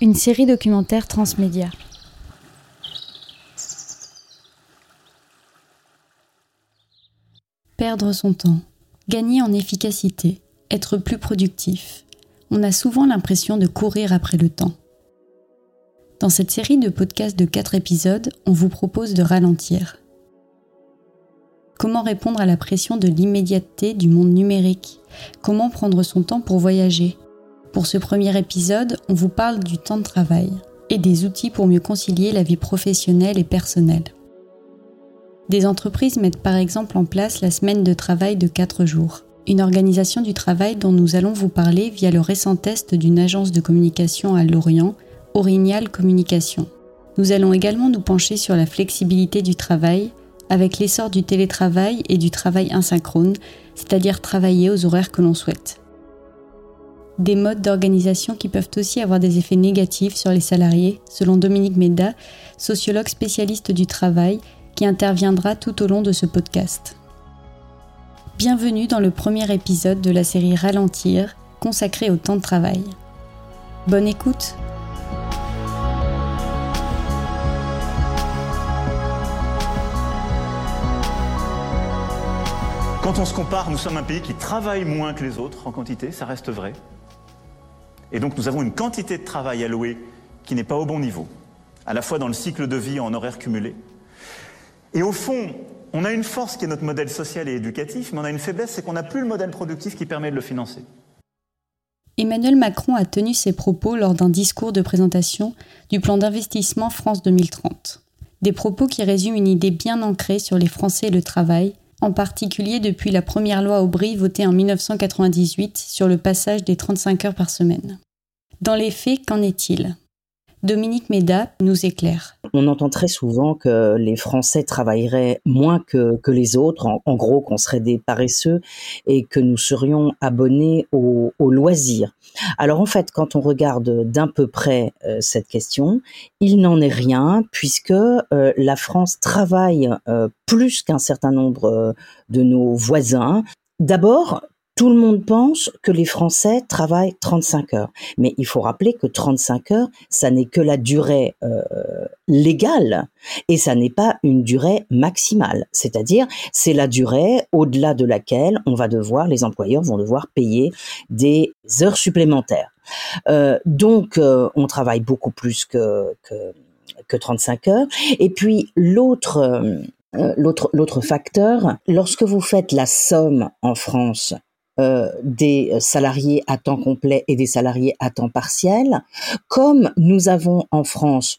Une série documentaire transmédia. Perdre son temps, gagner en efficacité, être plus productif. On a souvent l'impression de courir après le temps. Dans cette série de podcasts de 4 épisodes, on vous propose de ralentir. Comment répondre à la pression de l'immédiateté du monde numérique? Comment prendre son temps pour voyager? Pour ce premier épisode, on vous parle du temps de travail et des outils pour mieux concilier la vie professionnelle et personnelle. Des entreprises mettent par exemple en place la semaine de travail de 4 jours, une organisation du travail dont nous allons vous parler via le récent test d'une agence de communication à Lorient Orignal Communication. Nous allons également nous pencher sur la flexibilité du travail avec l'essor du télétravail et du travail asynchrone, c'est-à-dire travailler aux horaires que l'on souhaite. Des modes d'organisation qui peuvent aussi avoir des effets négatifs sur les salariés, selon Dominique Méda, sociologue spécialiste du travail, qui interviendra tout au long de ce podcast. Bienvenue dans le premier épisode de la série Ralentir, consacrée au temps de travail. Bonne écoute Quand on se compare, nous sommes un pays qui travaille moins que les autres en quantité, ça reste vrai. Et donc nous avons une quantité de travail allouée qui n'est pas au bon niveau, à la fois dans le cycle de vie en horaire cumulé. Et au fond, on a une force qui est notre modèle social et éducatif, mais on a une faiblesse, c'est qu'on n'a plus le modèle productif qui permet de le financer. Emmanuel Macron a tenu ses propos lors d'un discours de présentation du plan d'investissement France 2030. Des propos qui résument une idée bien ancrée sur les Français et le travail, en particulier depuis la première loi Aubry votée en 1998 sur le passage des 35 heures par semaine. Dans les faits, qu'en est-il? Dominique Méda nous éclaire. On entend très souvent que les Français travailleraient moins que, que les autres, en, gros qu'on serait des paresseux et que nous serions abonnés aux au loisirs. Alors en fait, quand on regarde d'un peu près euh, cette question, il n'en est rien puisque euh, la France travaille euh, plus qu'un certain nombre de nos voisins. D'abord tout le monde pense que les Français travaillent 35 heures, mais il faut rappeler que 35 heures, ça n'est que la durée euh, légale et ça n'est pas une durée maximale. C'est-à-dire, c'est la durée au-delà de laquelle on va devoir, les employeurs vont devoir payer des heures supplémentaires. Euh, donc, euh, on travaille beaucoup plus que, que, que 35 heures. Et puis, l'autre l'autre l'autre facteur, lorsque vous faites la somme en France euh, des salariés à temps complet et des salariés à temps partiel, comme nous avons en France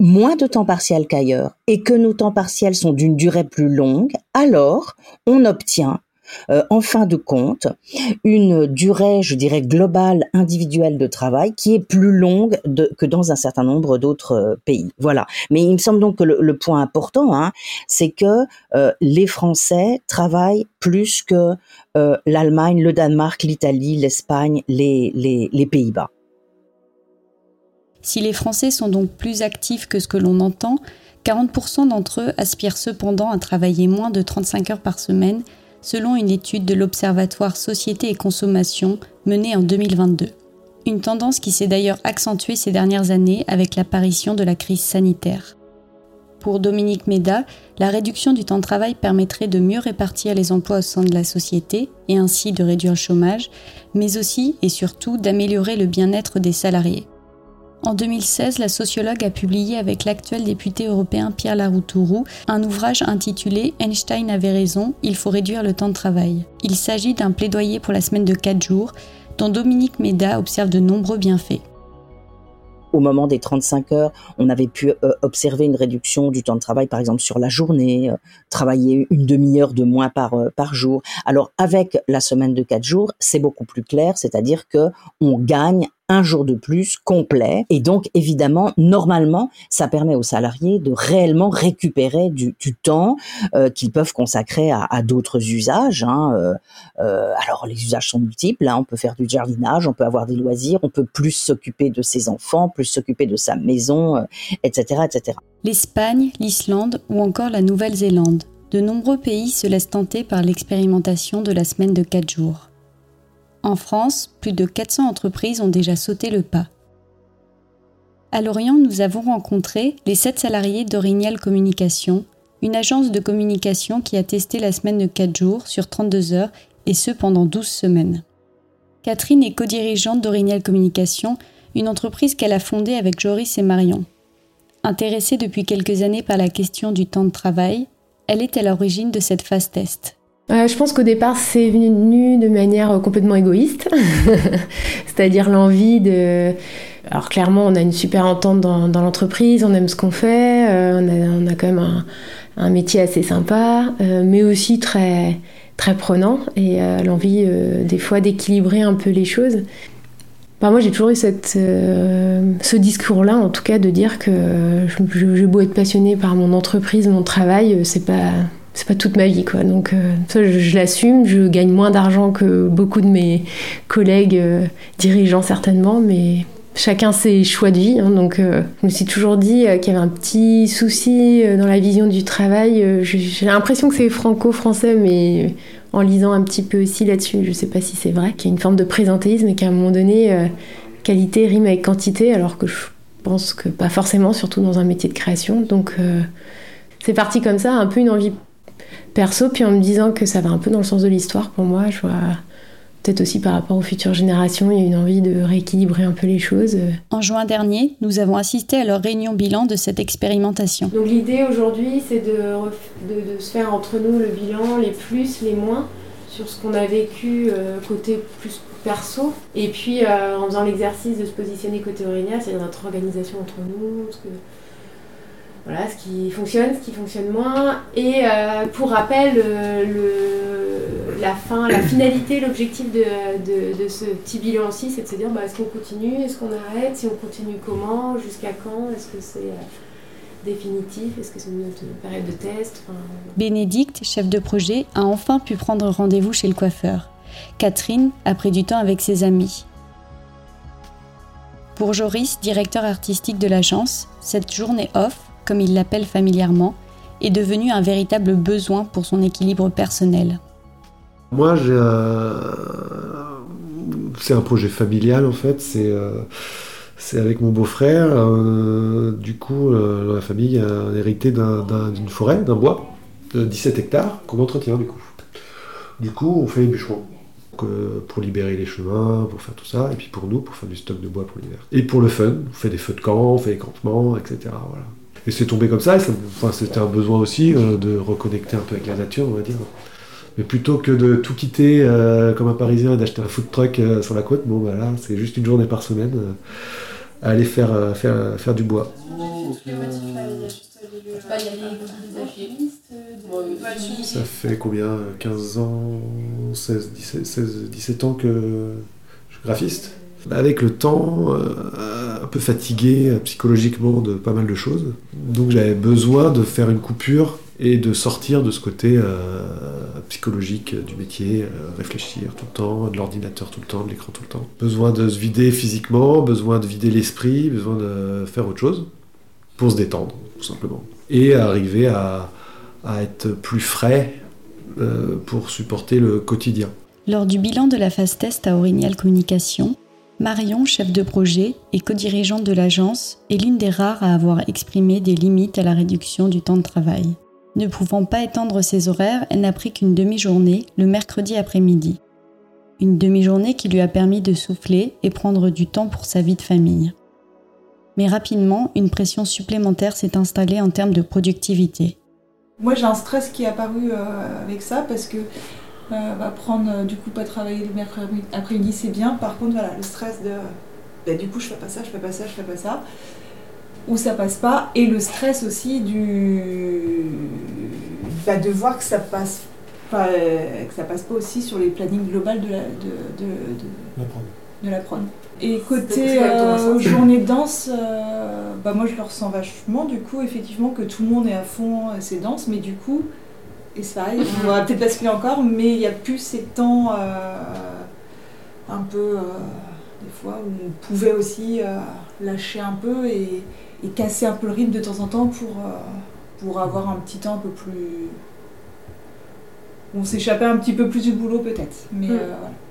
moins de temps partiel qu'ailleurs et que nos temps partiels sont d'une durée plus longue, alors on obtient euh, en fin de compte, une durée, je dirais, globale individuelle de travail qui est plus longue que dans un certain nombre d'autres euh, pays. Voilà. Mais il me semble donc que le, point important, hein, c'est que euh, les Français travaillent plus que l'Allemagne, le Danemark, l'Italie, l'Espagne, les, Pays-Bas. Si les Français sont donc plus actifs que ce que l'on entend, 40% d'entre eux aspirent cependant à travailler moins de 35 heures par semaine selon une étude de l'Observatoire Société et Consommation menée en 2022. Une tendance qui s'est d'ailleurs accentuée ces dernières années avec l'apparition de la crise sanitaire. Pour Dominique Méda, la réduction du temps de travail permettrait de mieux répartir les emplois au sein de la société et ainsi de réduire le chômage, mais aussi et surtout d'améliorer le bien-être des salariés. En 2016, la sociologue a publié avec l'actuel député européen Pierre Laroutourou un ouvrage intitulé Einstein avait raison, il faut réduire le temps de travail. Il s'agit d'un plaidoyer pour la semaine de 4 jours, dont Dominique Méda observe de nombreux bienfaits au moment des 35 heures, on avait pu euh, observer une réduction du temps de travail, par exemple sur la journée, euh, travailler une demi-heure de moins par euh, par jour. Alors avec la semaine de 4 jours, c'est beaucoup plus clair, c'est-à-dire que on gagne un jour de plus complet. Et donc, évidemment, normalement, ça permet aux salariés de réellement récupérer du, temps euh, qu'ils peuvent consacrer à, d'autres usages. Hein. Euh, euh, alors, les usages sont multiples. Hein. On peut faire du jardinage, on peut avoir des loisirs, on peut plus s'occuper de ses enfants, plus s'occuper de sa maison, etc., etc. L'Espagne, l'Islande ou encore la Nouvelle-Zélande. De nombreux pays se laissent tenter par l'expérimentation de la semaine de 4 jours. En France, plus de 400 entreprises ont déjà sauté le pas. À Lorient, nous avons rencontré les 7 salariés d'Orignal Communication, une agence de communication qui a testé la semaine de 4 jours sur 32 heures et ce pendant 12 semaines. Catherine est co-dirigeante d'Orignal Communication, une entreprise qu'elle a fondée avec Joris et Marion. Intéressée depuis quelques années par la question du temps de travail, elle est à l'origine de cette phase test. Euh, je pense qu'au départ, c'est venu de manière complètement égoïste, c'est-à-dire l'envie de... Alors clairement, on a une super entente dans, l'entreprise, on aime ce qu'on fait, euh, on, a, quand même un, métier assez sympa, euh, mais aussi très, très prenant, et l'envie des fois d'équilibrer un peu les choses. Moi, j'ai toujours eu euh, ce discours-là, en tout cas, de dire que je, je, beau être passionnée par mon entreprise, mon travail, euh, c'est pas c'est pas toute ma vie, quoi. Donc euh, ça, je, l'assume. Je gagne moins d'argent que beaucoup de mes collègues dirigeants certainement, mais chacun ses choix de vie. Hein. donc je me suis toujours dit qu'il y avait un petit souci dans la vision du travail. J'ai l'impression que c'est franco-français, mais en lisant un petit peu aussi là-dessus, je sais pas si c'est vrai, qu'il y a une forme de présentéisme et qu'à un moment donné, euh, qualité rime avec quantité, alors que je pense que pas forcément, surtout dans un métier de création. Donc euh, c'est parti comme ça, un peu une envie perso, puis en me disant que ça va un peu dans le sens de l'histoire pour moi. Je vois peut-être aussi par rapport aux futures générations, il y a une envie de rééquilibrer un peu les choses. En juin dernier, nous avons assisté à leur réunion bilan de cette expérimentation. Donc l'idée aujourd'hui, c'est de, de, se faire entre nous le bilan, les plus, les moins, sur ce qu'on a vécu euh, côté plus perso, et puis euh, en faisant l'exercice de se positionner côté Aurélien, c'est notre organisation entre nous, ce que voilà, ce qui fonctionne, ce qui fonctionne moins. Et euh, pour rappel, euh, la fin, la finalité, l'objectif de, de, ce petit bilan aussi, c'est de se dire bah, est-ce qu'on continue, est-ce qu'on arrête, si on continue comment, jusqu'à quand, est-ce que c'est euh, définitif, est-ce que c'est une, période de test Bénédicte, chef de projet, a enfin pu prendre rendez-vous chez le coiffeur. Catherine a pris du temps avec ses amis. Pour Joris, directeur artistique de l'agence, cette journée off comme il l'appelle familièrement, est devenu un véritable besoin pour son équilibre personnel. Moi, c'est un projet familial en fait. C'est euh, avec mon beau-frère. Euh, du coup, euh, la famille a hérité d'une forêt, d'un bois de 17 hectares qu'on entretient du coup. Du coup, on fait les bûcherons pour libérer les chemins, pour faire tout ça, et puis pour nous, pour faire du stock de bois pour l'hiver. Et pour le fun, on fait des feux de camp, on fait des campements, etc. Voilà. Et c'est tombé comme ça, enfin, c'était un besoin aussi euh, de reconnecter un peu avec la nature, on va dire. Mais plutôt que de tout quitter euh, comme un Parisien et d'acheter un food truck euh, sur la côte, bon bah c'est juste une journée par semaine à aller faire, faire, faire du bois. Ça fait combien 15 ans 16, 17, 16, 17 ans que je suis graphiste? Avec le temps, euh, un peu fatigué euh, psychologiquement de pas mal de choses. Donc j'avais besoin de faire une coupure et de sortir de ce côté euh, psychologique du métier, réfléchir tout le temps, de l'ordinateur tout le temps, de l'écran tout le temps. Besoin de se vider physiquement, besoin de vider l'esprit, besoin de faire autre chose pour se détendre, tout simplement. Et arriver à, être plus frais pour supporter le quotidien. Lors du bilan de la phase test à Orignal Communication, Marion, chef de projet et co-dirigeante de l'agence, est l'une des rares à avoir exprimé des limites à la réduction du temps de travail. Ne pouvant pas étendre ses horaires, elle n'a pris qu'une demi-journée le mercredi après-midi. Une demi-journée qui lui a permis de souffler et prendre du temps pour sa vie de famille. Mais rapidement, une pression supplémentaire s'est installée en termes de productivité. Moi j'ai un stress qui est apparu euh, avec ça parce que euh, va prendre euh, du coup pas travailler le mercredi après-midi c'est bien. Par contre voilà le stress de bah, du coup je fais pas ça je fais pas ça je fais pas ça. Ou ça passe pas. Et le stress aussi du bah, de voir que ça passe pas euh, que ça passe pas aussi sur les plannings globales de la de, de, de, la prod. et côté journée de danse bah moi je le ressens vachement du coup effectivement que tout le monde est à fond à ses danses mais du coup et c'est pareil, on va peut-être basculer encore, mais il n'y a plus ces temps euh, un peu, euh, des fois, où on pouvait aussi euh, lâcher un peu et, casser un peu le rythme de temps en temps pour, pour avoir un petit temps un peu plus. On s'échappait un petit peu plus du boulot peut-être. Mais, mm.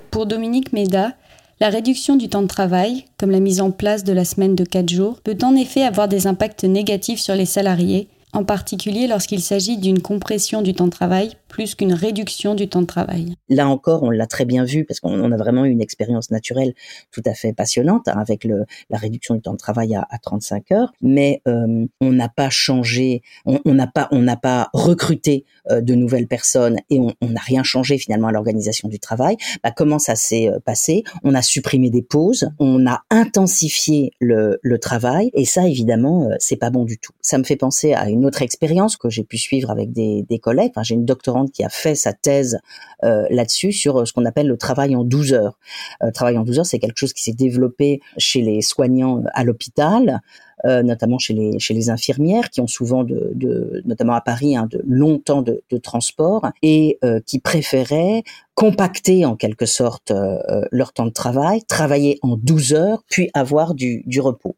Pour Dominique Méda, la réduction du temps de travail, comme la mise en place de la semaine de 4 jours, peut en effet avoir des impacts négatifs sur les salariés, en particulier lorsqu'il s'agit d'une compression du temps de travail plus qu'une réduction du temps de travail. Là encore, on l'a très bien vu parce qu'on a vraiment eu une expérience naturelle tout à fait passionnante hein, avec la réduction du temps de travail à, 35 heures, mais euh, on n'a pas changé, on n'a pas, on n'a pas recruté euh, de nouvelles personnes et on n'a rien changé finalement à l'organisation du travail. Bah, comment ça s'est euh, passé? On a supprimé des pauses, on a intensifié le, travail et ça évidemment c'est pas bon du tout. Ça me fait penser à une autre expérience que j'ai pu suivre avec des, collègues. J'ai une doctorante qui a fait sa thèse euh, là-dessus sur euh, ce qu'on appelle le travail en 12 heures. Euh, travail en 12 heures, c'est quelque chose qui s'est développé chez les soignants à l'hôpital, notamment chez les infirmières qui ont souvent notamment à Paris hein, de longs temps de, transport et qui préféraient compacter en quelque sorte leur temps de travail, travailler en 12 heures puis avoir du repos.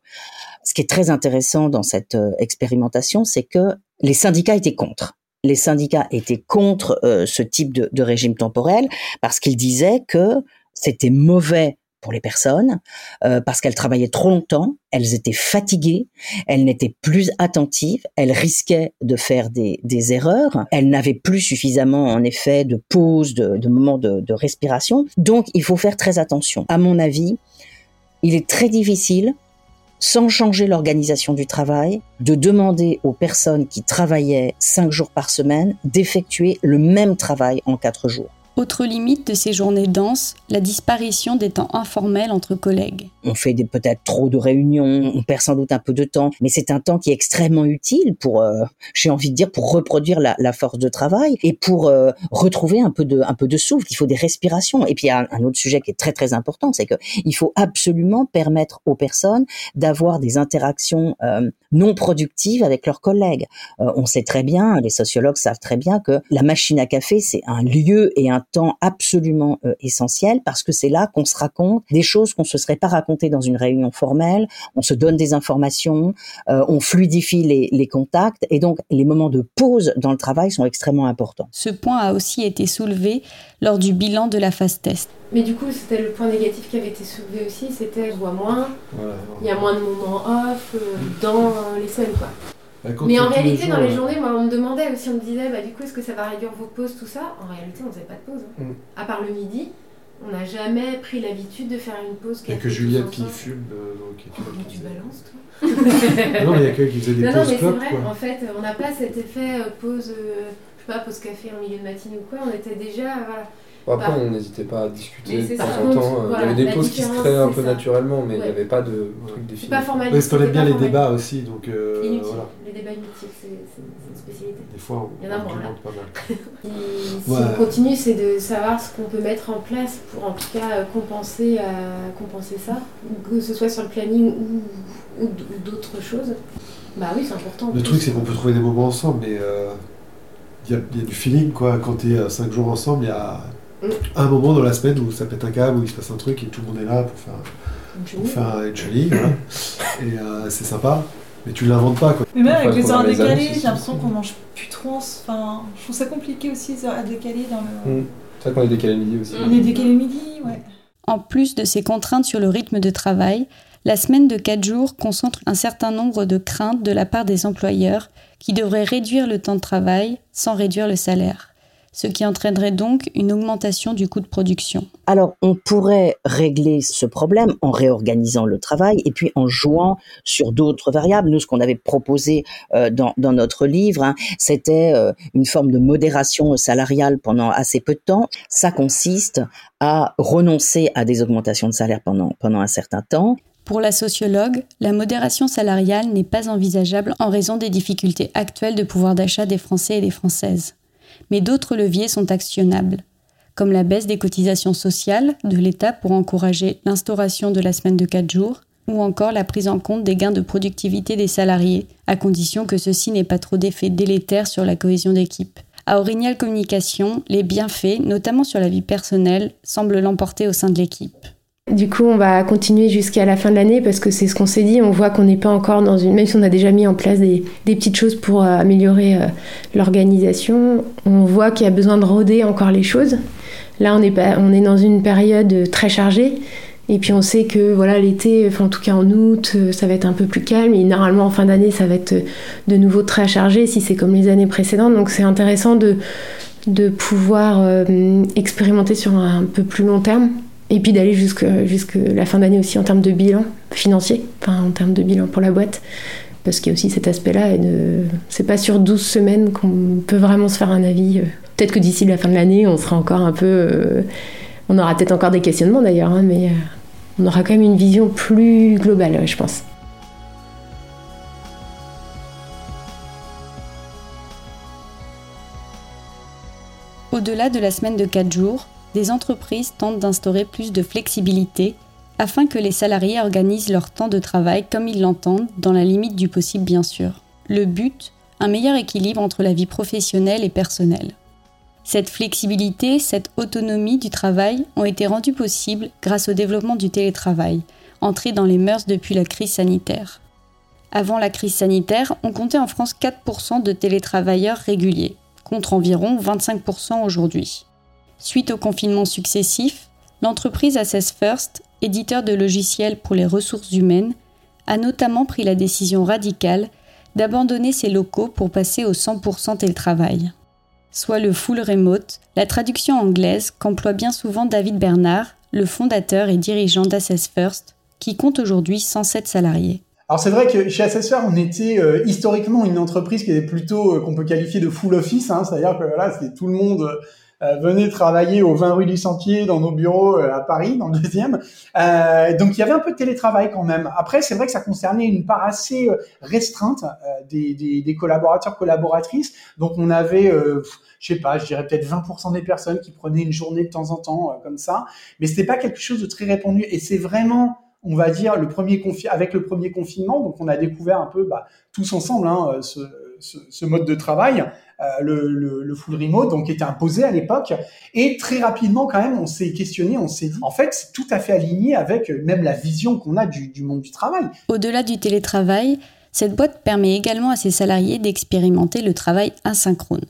Ce qui est très intéressant dans cette expérimentation, c'est que les syndicats étaient contre les syndicats étaient contre euh, ce type de, régime temporel parce qu'ils disaient que c'était mauvais pour les personnes euh, parce qu'elles travaillaient trop longtemps, elles étaient fatiguées, elles n'étaient plus attentives, elles risquaient de faire des, erreurs, elles n'avaient plus suffisamment en effet de pause, de, moments de, de respiration. Donc il faut faire très attention. À mon avis, il est très difficile sans changer l'organisation du travail, de demander aux personnes qui travaillaient cinq jours par semaine d'effectuer le même travail en quatre jours. Autre limite de ces journées denses, la disparition des temps informels entre collègues. On fait peut-être trop de réunions, on perd sans doute un peu de temps, mais c'est un temps qui est extrêmement utile pour, euh, j'ai envie de dire, pour reproduire la, force de travail et pour euh, retrouver un peu de, souffle. Il faut des respirations. Et puis il y a un, autre sujet qui est très très important, c'est que il faut absolument permettre aux personnes d'avoir des interactions euh, non productives avec leurs collègues. on sait très bien, les sociologues savent très bien que la machine à café c'est un lieu et un temps absolument euh, essentiel parce que c'est là qu'on se raconte des choses qu'on se serait pas racontées dans une réunion formelle. On se donne des informations, euh, on fluidifie les, les contacts et donc les moments de pause dans le travail sont extrêmement importants. Ce point a aussi été soulevé lors du bilan de la phase test. Mais du coup, c'était le point négatif qui avait été soulevé aussi, c'était je vois moins, il y a moins de moments off euh, dans les scènes quoi. Bah, mais en réalité, dans les journées, moi, on me demandait aussi, on me disait, bah, du coup, est-ce que ça va réduire vos pauses, tout ça En réalité, on faisait pas de pause. Hein. Mm. À part le midi, on n'a jamais pris l'habitude de faire une pause. Il n'y a que Juliette qui fume. Euh, donc, oh, tu balances, toi ah Non, il y a que qui faisait des non, pauses. Non, mais c'est vrai, en fait, on n'a pas cet effet euh, pause, euh, je sais pas, pause café en milieu de matinée ou quoi. On était déjà. Voilà, après, on n'hésitait pas à discuter de temps en temps. il y avait des pauses qui se créaient un peu naturellement, mais il n'y avait pas de truc défini. Pas formalisé. Aime bien les débats aussi. Donc, euh, voilà. Les débats inutiles, c'est une spécialité. Des fois, on, il y en a moins, là. pas mal. si on continue, c'est de savoir ce qu'on peut mettre en place pour en tout cas compenser, euh, compenser ça, que ce soit sur le planning ou, ou, d'autres choses. Bah oui, c'est important. Le truc, c'est qu'on peut trouver des moments ensemble, mais euh, il y, a, y, a du feeling, quoi. Quand tu es 5 jours ensemble, il y a un moment dans la semaine où ça pète un câble, où il se passe un truc et tout le monde est là pour faire, pour faire une chenille. Et euh, c'est sympa. Mais tu l'inventes pas quoi. Mais même avec les heures décalées, j'ai l'impression qu'on mange plus trop. Enfin, je trouve ça compliqué aussi les heures décalées dans le. Mmh. C'est vrai qu'on est décalé midi aussi. On est décalé midi, ouais. En plus de ces contraintes sur le rythme de travail, la semaine de 4 jours concentre un certain nombre de craintes de la part des employeurs qui devraient réduire le temps de travail sans réduire le salaire ce qui entraînerait donc une augmentation du coût de production. Alors, on pourrait régler ce problème en réorganisant le travail et puis en jouant sur d'autres variables. Nous, ce qu'on avait proposé euh, dans, notre livre, hein, c'était euh, une forme de modération salariale pendant assez peu de temps. Ça consiste à renoncer à des augmentations de salaire pendant, pendant un certain temps, pour la sociologue, la modération salariale n'est pas envisageable en raison des difficultés actuelles de pouvoir d'achat des Français et des Françaises mais d'autres leviers sont actionnables, comme la baisse des cotisations sociales de l'État pour encourager l'instauration de la semaine de 4 jours, ou encore la prise en compte des gains de productivité des salariés, à condition que ceci n'ait pas trop d'effets délétères sur la cohésion d'équipe. À Orignal Communication, les bienfaits, notamment sur la vie personnelle, semblent l'emporter au sein de l'équipe. Du coup, on va continuer jusqu'à la fin de l'année parce que c'est ce qu'on s'est dit. On voit qu'on n'est pas encore dans une. Même si on a déjà mis en place des, petites choses pour euh, améliorer euh, l'organisation, on voit qu'il y a besoin de roder encore les choses. Là, on est, on est dans une période très chargée. Et puis on sait que voilà l'été, enfin en tout cas en août, ça va être un peu plus calme. Et normalement en fin d'année, ça va être de nouveau très chargé si c'est comme les années précédentes. Donc c'est intéressant de, de pouvoir euh, expérimenter sur un peu plus long terme. Et puis d'aller jusqu'à la fin d'année aussi en termes de bilan financier, enfin en termes de bilan pour la boîte. Parce qu'il y a aussi cet aspect-là. Et de... c'est pas sur 12 semaines qu'on peut vraiment se faire un avis. Peut-être que d'ici la fin de l'année, on sera encore un peu. Euh, on aura peut-être encore des questionnements d'ailleurs, hein, mais euh, on aura quand même une vision plus globale, je pense. Au-delà de la semaine de 4 jours, des entreprises tentent d'instaurer plus de flexibilité afin que les salariés organisent leur temps de travail comme ils l'entendent, dans la limite du possible bien sûr. Le but, un meilleur équilibre entre la vie professionnelle et personnelle. Cette flexibilité, cette autonomie du travail ont été rendues possibles grâce au développement du télétravail, entré dans les mœurs depuis la crise sanitaire. Avant la crise sanitaire, on comptait en France 4% de télétravailleurs réguliers, contre environ 25% aujourd'hui. Suite aux confinements successifs, l'entreprise Assess First, éditeur de logiciels pour les ressources humaines, a notamment pris la décision radicale d'abandonner ses locaux pour passer au 100% télétravail soit le full remote, la traduction anglaise qu'emploie bien souvent David Bernard, le fondateur et dirigeant d'Assess First, qui compte aujourd'hui 107 salariés. Alors c'est vrai que chez Assessor, on était euh, historiquement une entreprise qui plutôt euh, qu'on peut qualifier de full office, hein, c'est-à-dire que voilà, tout le monde venez travailler au 20 rue du Sentier dans nos bureaux euh, à Paris, dans le deuxième. Euh, donc il y avait un peu de télétravail quand même. Après, c'est vrai que ça concernait une part assez restreinte des, des, des, collaborateurs collaboratrices. Donc on avait je sais pas, je dirais peut-être 20% des personnes qui prenaient une journée de temps en temps comme ça, mais c'était pas quelque chose de très répandu. Et c'est vraiment on va dire le premier confi avec le premier confinement, donc on a découvert un peu bah, tous ensemble hein, ce, ce, ce, mode de travail. Euh, le, full remote, donc était imposé à l'époque. Et très rapidement, quand même, on s'est questionné, on s'est dit, en fait, c'est tout à fait aligné avec euh, même la vision qu'on a du monde du travail. Au-delà du télétravail, cette boîte permet également à ses salariés d'expérimenter le travail asynchrone.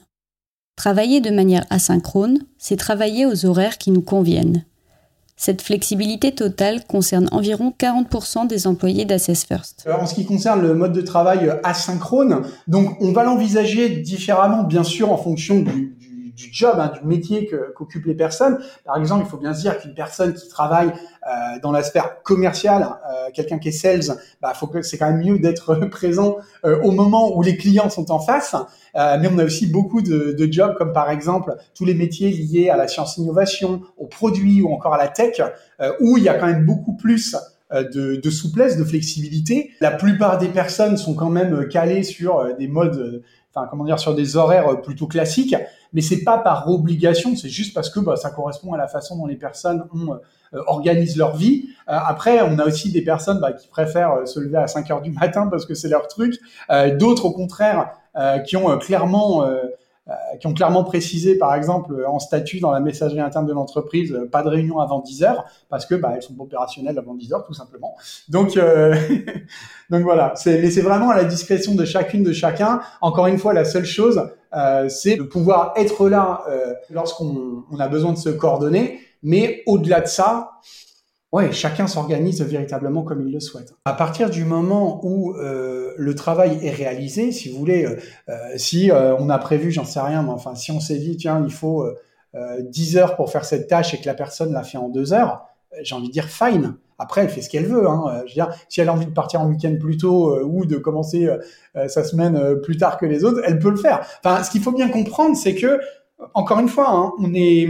Travailler de manière asynchrone, c'est travailler aux horaires qui nous conviennent. Cette flexibilité totale concerne environ 40% des employés d'Assess First. Euh, en ce qui concerne le mode de travail asynchrone, donc on va l'envisager différemment, bien sûr, en fonction du, du job, hein, du métier qu'occupent les personnes. Par exemple, il faut bien se dire qu'une personne qui travaille euh, dans la sphère commerciale, euh, quelqu'un qui est sales, bah, faut que c'est quand même mieux d'être présent euh, au moment où les clients sont en face. Euh, mais on a aussi beaucoup de, de, jobs comme par exemple tous les métiers liés à la science-innovation, aux produits ou encore à la tech, euh, où il y a quand même beaucoup plus de, de, souplesse, de flexibilité. La plupart des personnes sont quand même calées sur des modes, enfin comment dire, sur des horaires plutôt classiques mais c'est pas par obligation, c'est juste parce que bah, ça correspond à la façon dont les personnes ont, euh, organisent leur vie. Euh, après, on a aussi des personnes bah, qui préfèrent euh, se lever à 5 heures du matin parce que c'est leur truc. D'autres, au contraire, qui ont clairement qui ont clairement précisé, par exemple, en statut dans la messagerie interne de l'entreprise, pas de réunion avant 10 heures, parce que bah, elles sont opérationnelles avant 10 heures, tout simplement. Donc, donc voilà, c'est, c'est vraiment à la discrétion de chacune, de chacun. Encore une fois, la seule chose, euh, c'est de pouvoir être là euh, lorsqu'on on a besoin de se coordonner. Mais au-delà de ça, ouais, chacun s'organise véritablement comme il le souhaite. À partir du moment où euh, le travail est réalisé, si vous voulez, si on a prévu, j'en sais rien, mais enfin, si on s'est dit, tiens, il faut 10 heures pour faire cette tâche et que la personne l'a fait en 2 heures, j'ai envie de dire fine. Après, elle fait ce qu'elle veut. Hein. Je veux dire, si elle a envie de partir en week-end plus tôt euh, ou de commencer euh, sa semaine euh, plus tard que les autres, elle peut le faire. Enfin, ce qu'il faut bien comprendre, c'est que, encore une fois, hein, on est,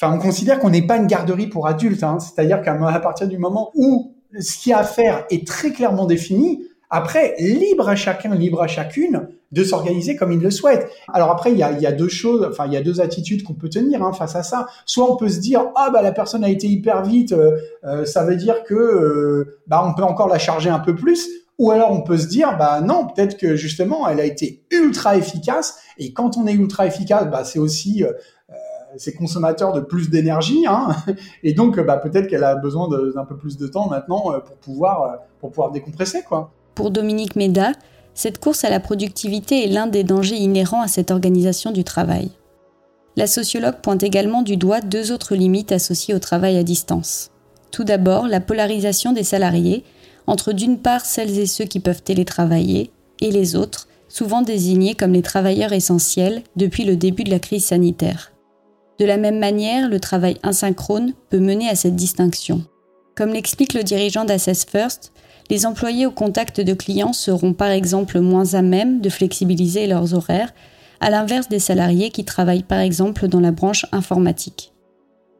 enfin, on considère qu'on n'est pas une garderie pour adultes. Hein. C'est-à-dire qu'à partir du moment où ce qu'il y a à faire est très clairement défini, après, libre à chacun, libre à chacune de s'organiser comme il le souhaite. Alors après, il y a, y a deux choses, enfin il y a deux attitudes qu'on peut tenir hein, face à ça. Soit on peut se dire ah bah la personne a été hyper vite, euh, euh, ça veut dire que euh, bah on peut encore la charger un peu plus. Ou alors on peut se dire bah non peut-être que justement elle a été ultra efficace et quand on est ultra efficace bah c'est aussi c'est consommateur de plus d'énergie, hein, et donc bah, peut-être qu'elle a besoin d'un peu plus de temps maintenant pour pouvoir pour pouvoir décompresser quoi. Pour Dominique Méda, cette course à la productivité est l'un des dangers inhérents à cette organisation du travail. La sociologue pointe également du doigt deux autres limites associées au travail à distance. Tout d'abord, la polarisation des salariés entre d'une part celles et ceux qui peuvent télétravailler et les autres, souvent désignés comme les travailleurs essentiels depuis le début de la crise sanitaire. De la même manière, le travail asynchrone peut mener à cette distinction. Comme l'explique le dirigeant d'Assess First, les employés au contact de clients seront par exemple moins à même de flexibiliser leurs horaires, à l'inverse des salariés qui travaillent par exemple dans la branche informatique.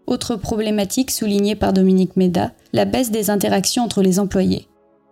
Autre problématique soulignée par Dominique Méda, la baisse des interactions entre les employés.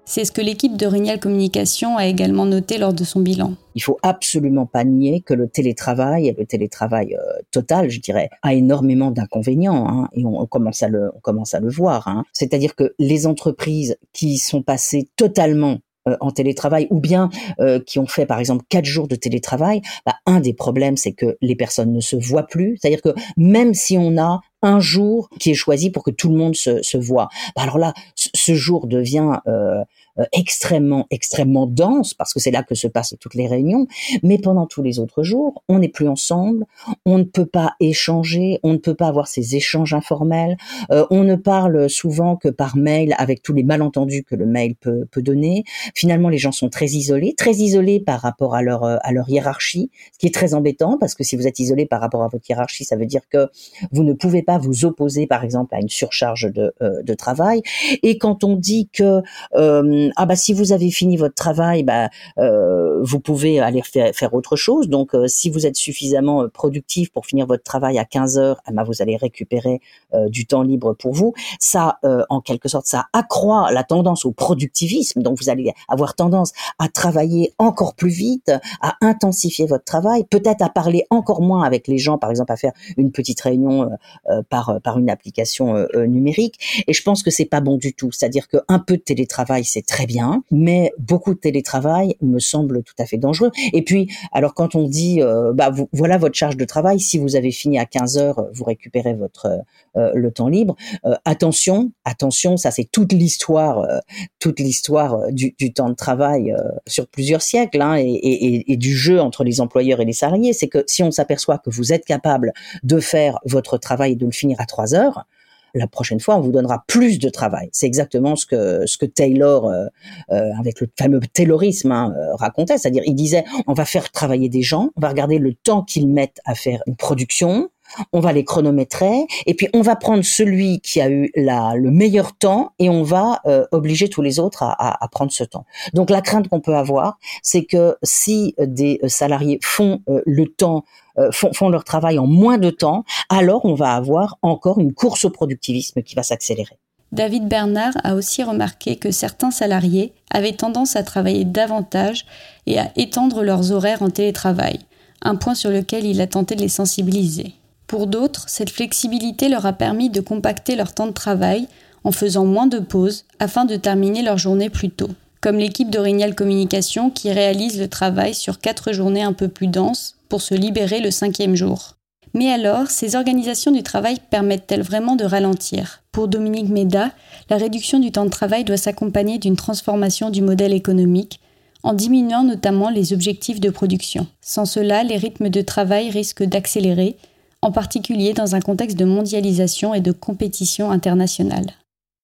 C'est ce que l'équipe de Rignal Communication a également noté lors de son bilan. Il faut absolument pas nier que le télétravail, et le télétravail euh, total, je dirais, a énormément d'inconvénients, hein, et on, commence à le, on commence à le voir. Hein. C'est-à-dire que les entreprises qui sont passées totalement en télétravail ou bien euh, qui ont fait par exemple quatre jours de télétravail, bah, un des problèmes c'est que les personnes ne se voient plus. C'est-à-dire que même si on a un jour qui est choisi pour que tout le monde se, se voit, bah, alors là, ce jour devient euh, euh, extrêmement, extrêmement dense, parce que c'est là que se passent toutes les réunions. Mais pendant tous les autres jours, on n'est plus ensemble, on ne peut pas échanger, on ne peut pas avoir ces échanges informels, euh, on ne parle souvent que par mail avec tous les malentendus que le mail peut, peut donner. Finalement, les gens sont très isolés, très isolés par rapport à leur, euh, à leur hiérarchie, ce qui est très embêtant, parce que si vous êtes isolé par rapport à votre hiérarchie, ça veut dire que vous ne pouvez pas vous opposer, par exemple, à une surcharge de, de travail. Et quand on dit que ah bah si vous avez fini votre travail, bah euh, vous pouvez aller faire, autre chose. Donc euh, si vous êtes suffisamment euh, productif pour finir votre travail à 15 heures, ah bah, vous allez récupérer du temps libre pour vous. Ça, en quelque sorte, ça accroît la tendance au productivisme. Donc vous allez avoir tendance à travailler encore plus vite, à intensifier votre travail, peut-être à parler encore moins avec les gens, par exemple à faire une petite réunion par par une application numérique. Et je pense que c'est pas bon du tout. C'est-à-dire qu'un peu de télétravail, c'est bien, mais beaucoup de télétravail me semble tout à fait dangereux. Et puis, alors quand on dit, euh, bah voilà votre charge de travail, si vous avez fini à 15 heures, vous récupérez votre euh, le temps libre. Euh, attention, attention, ça c'est toute l'histoire, toute l'histoire du, du, temps de travail sur plusieurs siècles hein, et, et, et, du jeu entre les employeurs et les salariés. C'est que si on s'aperçoit que vous êtes capable de faire votre travail et de le finir à 3 heures, la prochaine fois, on vous donnera plus de travail. C'est exactement ce que ce que Taylor, euh, euh, avec le fameux Taylorisme, hein, euh, racontait. C'est-à-dire, il disait, on va faire travailler des gens, on va regarder le temps qu'ils mettent à faire une production, on va les chronométrer et puis on va prendre celui qui a eu le meilleur temps et on va euh, obliger tous les autres à, prendre ce temps. Donc la crainte qu'on peut avoir, c'est que si des salariés font euh, le temps euh, font, leur travail en moins de temps, alors on va avoir encore une course au productivisme qui va s'accélérer. David Bernard a aussi remarqué que certains salariés avaient tendance à travailler davantage et à étendre leurs horaires en télétravail, un point sur lequel il a tenté de les sensibiliser. Pour d'autres, cette flexibilité leur a permis de compacter leur temps de travail en faisant moins de pauses afin de terminer leur journée plus tôt, comme l'équipe d'Orignal Communication qui réalise le travail sur quatre journées un peu plus denses pour se libérer le cinquième jour. Mais alors, ces organisations du travail permettent-elles vraiment de ralentir? Pour Dominique Méda, la réduction du temps de travail doit s'accompagner d'une transformation du modèle économique, en diminuant notamment les objectifs de production. Sans cela, les rythmes de travail risquent d'accélérer en particulier dans un contexte de mondialisation et de compétition internationale.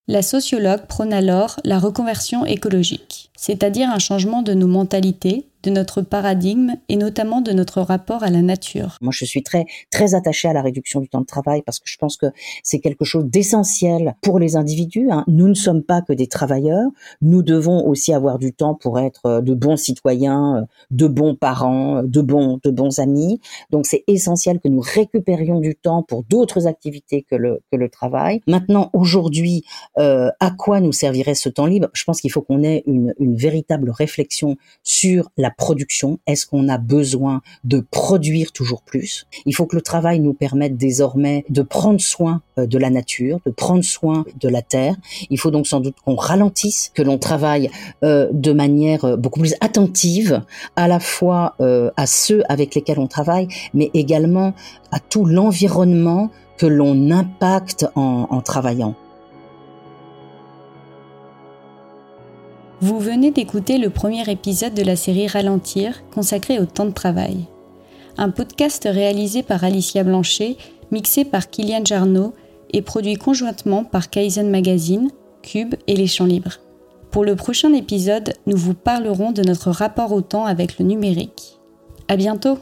La sociologue prône alors la reconversion écologique, c'est-à-dire un changement de nos mentalités, de notre paradigme et notamment de notre rapport à la nature. Moi, je suis très très attachée à la réduction du temps de travail parce que je pense que c'est quelque chose d'essentiel pour les individus. Hein. Nous ne sommes pas que des travailleurs. Nous devons aussi avoir du temps pour être euh, de bons citoyens, euh, de bons parents, euh, de bons de bons amis. Donc, c'est essentiel que nous récupérions du temps pour d'autres activités que le que le travail. Maintenant, aujourd'hui, à quoi nous servirait ce temps libre? Je pense qu'il faut qu'on ait une une véritable réflexion sur la production Est-ce qu'on a besoin de produire toujours plus? Il faut que le travail nous permette désormais de prendre soin euh, de la nature, de prendre soin de la terre. Il faut donc sans doute qu'on ralentisse, que l'on travaille euh, de manière euh, beaucoup plus attentive, à la fois à ceux avec lesquels on travaille, mais également à tout l'environnement que l'on impacte en, en travaillant. Vous venez d'écouter le premier épisode de la série Ralentir consacré au temps de travail. un podcast réalisé par Alicia Blanchet, mixé par Kylian Jarno et produit conjointement par Kaizen Magazine, Cube et Les Champs Libres. Pour le prochain épisode, nous vous parlerons de notre rapport au temps avec le numérique. À bientôt!